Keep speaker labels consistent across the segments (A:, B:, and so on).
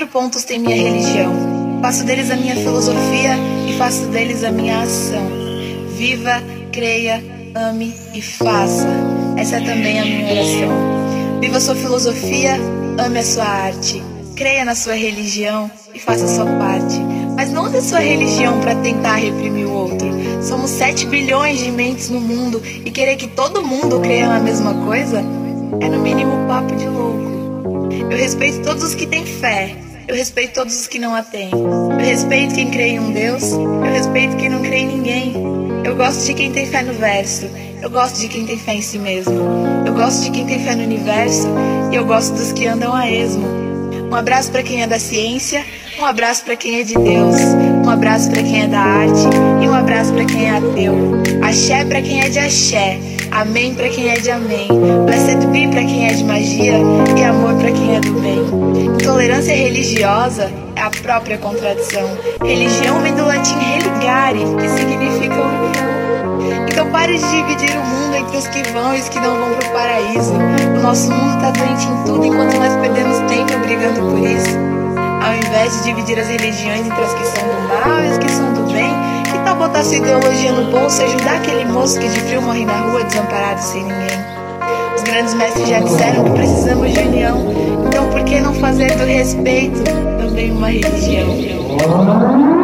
A: Quatro pontos tem minha religião. Faço deles a minha filosofia e faço deles a minha ação. Viva, creia, ame e faça. Essa é também a minha oração. Viva a sua filosofia, ame a sua arte. Creia na sua religião e faça a sua parte. Mas não use a sua religião para tentar reprimir o outro. Somos 7 bilhões de mentes no mundo e querer que todo mundo creia na mesma coisa é no mínimo papo de louco. Eu respeito todos os que têm fé. Eu respeito todos os que não a têm. Eu respeito quem crê em um Deus. Eu respeito quem não crê em ninguém. Eu gosto de quem tem fé no verso. Eu gosto de quem tem fé em si mesmo. Eu gosto de quem tem fé no universo. E eu gosto dos que andam a esmo. Um abraço para quem é da ciência. Um abraço para quem é de Deus. Um abraço para quem é da arte. E um abraço para quem é ateu. Axé para quem é de axé. Amém para quem é de amém. Blessed be para quem é de magia e amor para quem é do bem. Intolerância religiosa é a própria contradição. Religião vem do latim religare, que significa união. Então pare de dividir o mundo entre os que vão e os que não vão para o paraíso. O nosso mundo está doente em tudo enquanto nós perdemos tempo brigando por isso. Ao invés de dividir as religiões entre as que são do mal e as que são do bem, tal botar sua ideologia no bolso e ajudar aquele moço que de frio morre na rua desamparado sem ninguém? Os grandes mestres já disseram que precisamos de união, então por que não fazer do respeito também uma religião?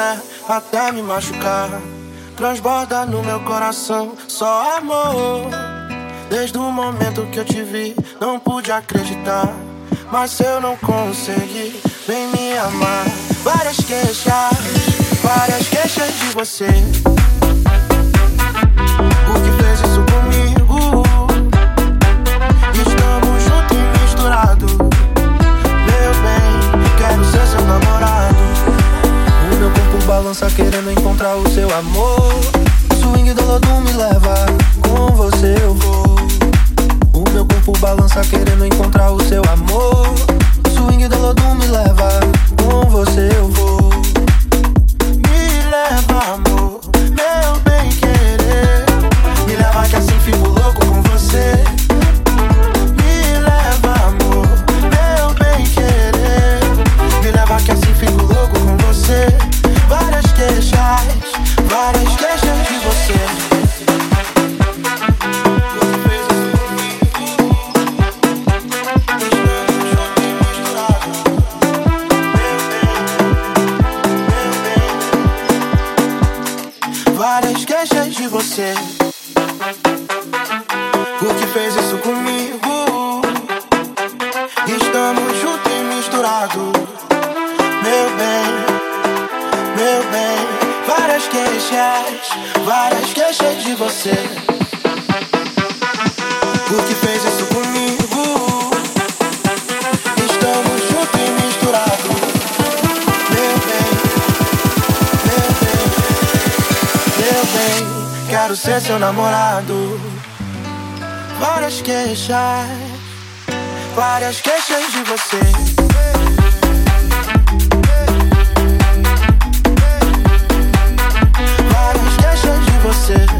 B: quiser até me machucar. Transborda no meu coração só amor. Desde o momento que eu te vi, não pude acreditar. Mas eu não consegui, vem me amar. Várias queixas, várias queixas de você. balança querendo encontrar o seu amor. O swing do lodo me leva, com você eu vou. O meu corpo balança querendo encontrar o seu amor. O swing do lodo me leva, com você eu vou. quero ser seu namorado. Várias queixas, várias queixas de você. Várias queixas de você.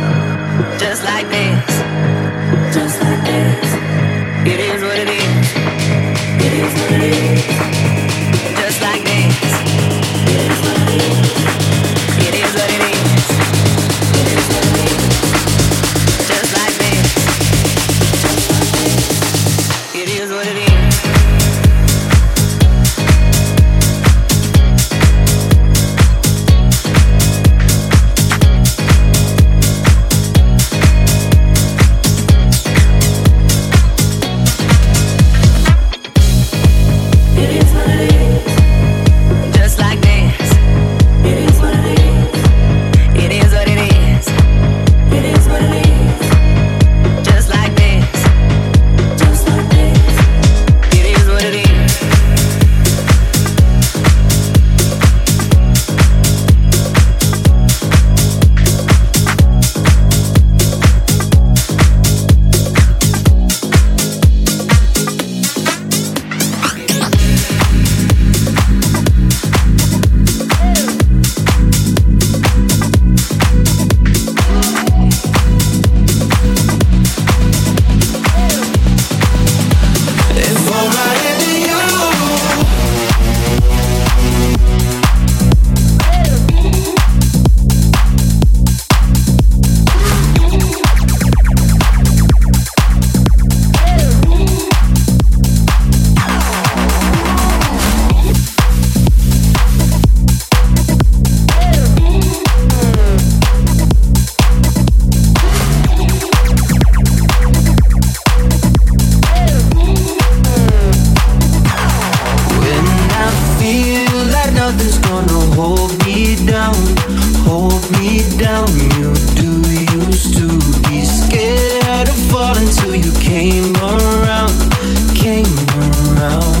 C: Like this.
B: that's gonna hold me down, hold me down. You do used to be scared of you
D: came around, came around.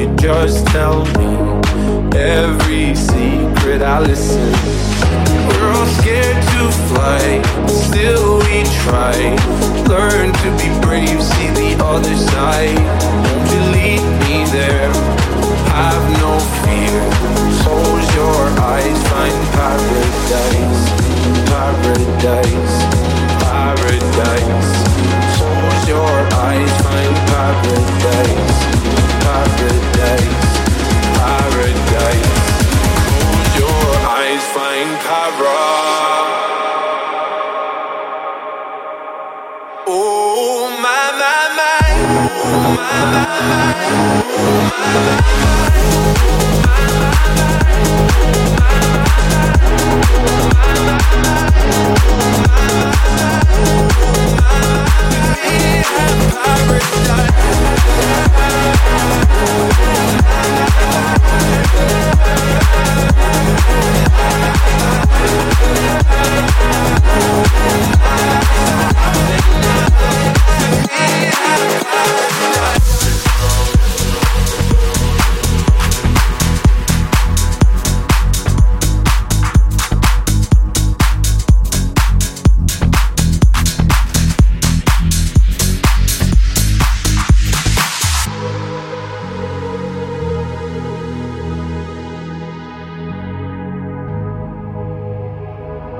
D: could just tell me every secret I listen. We're all scared to fly, still we try. Learn to be brave, see the other side. Won't you lead me there? Have no fear. Close your eyes, find paradise, paradise, paradise. Close your eyes, find paradise your eyes, find para. Oh my my my. Oh my my my. Oh, Bye.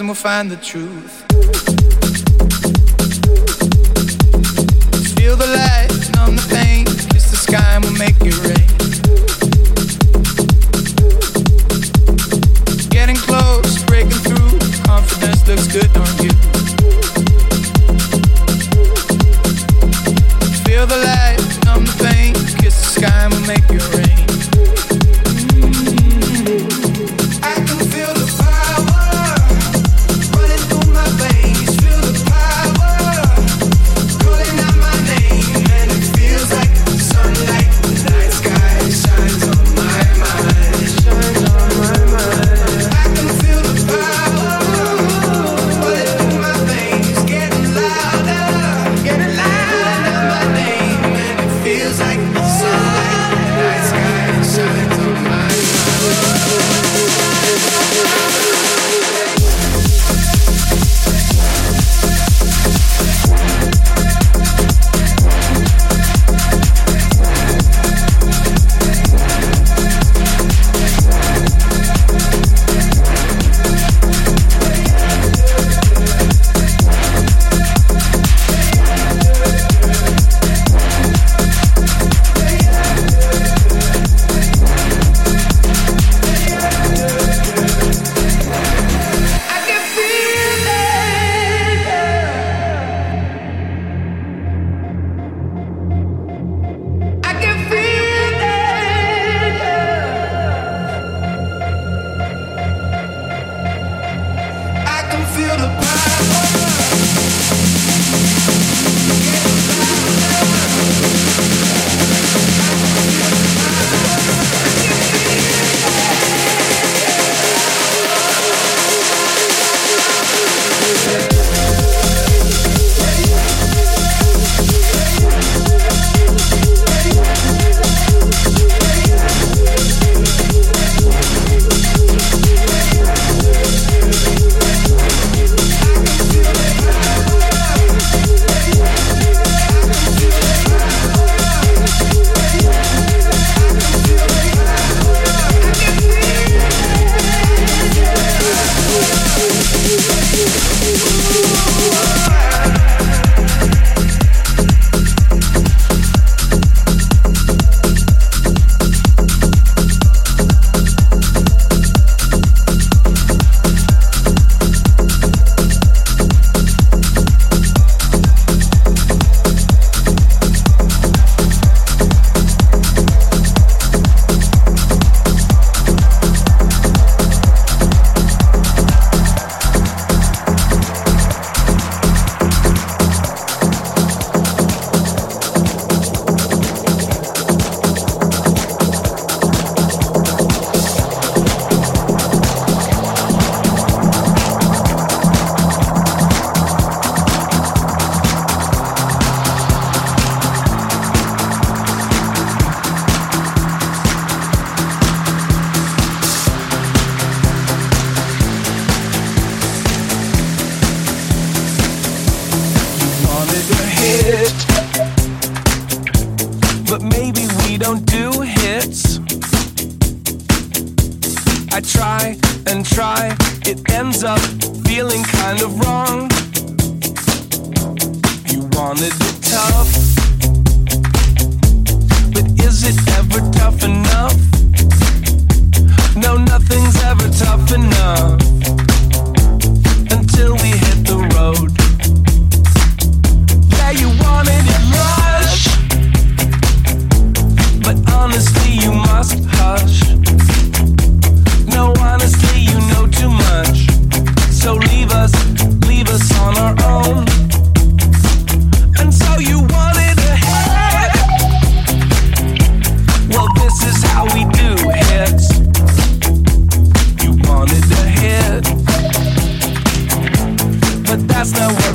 E: And we'll find the truth.
F: That's not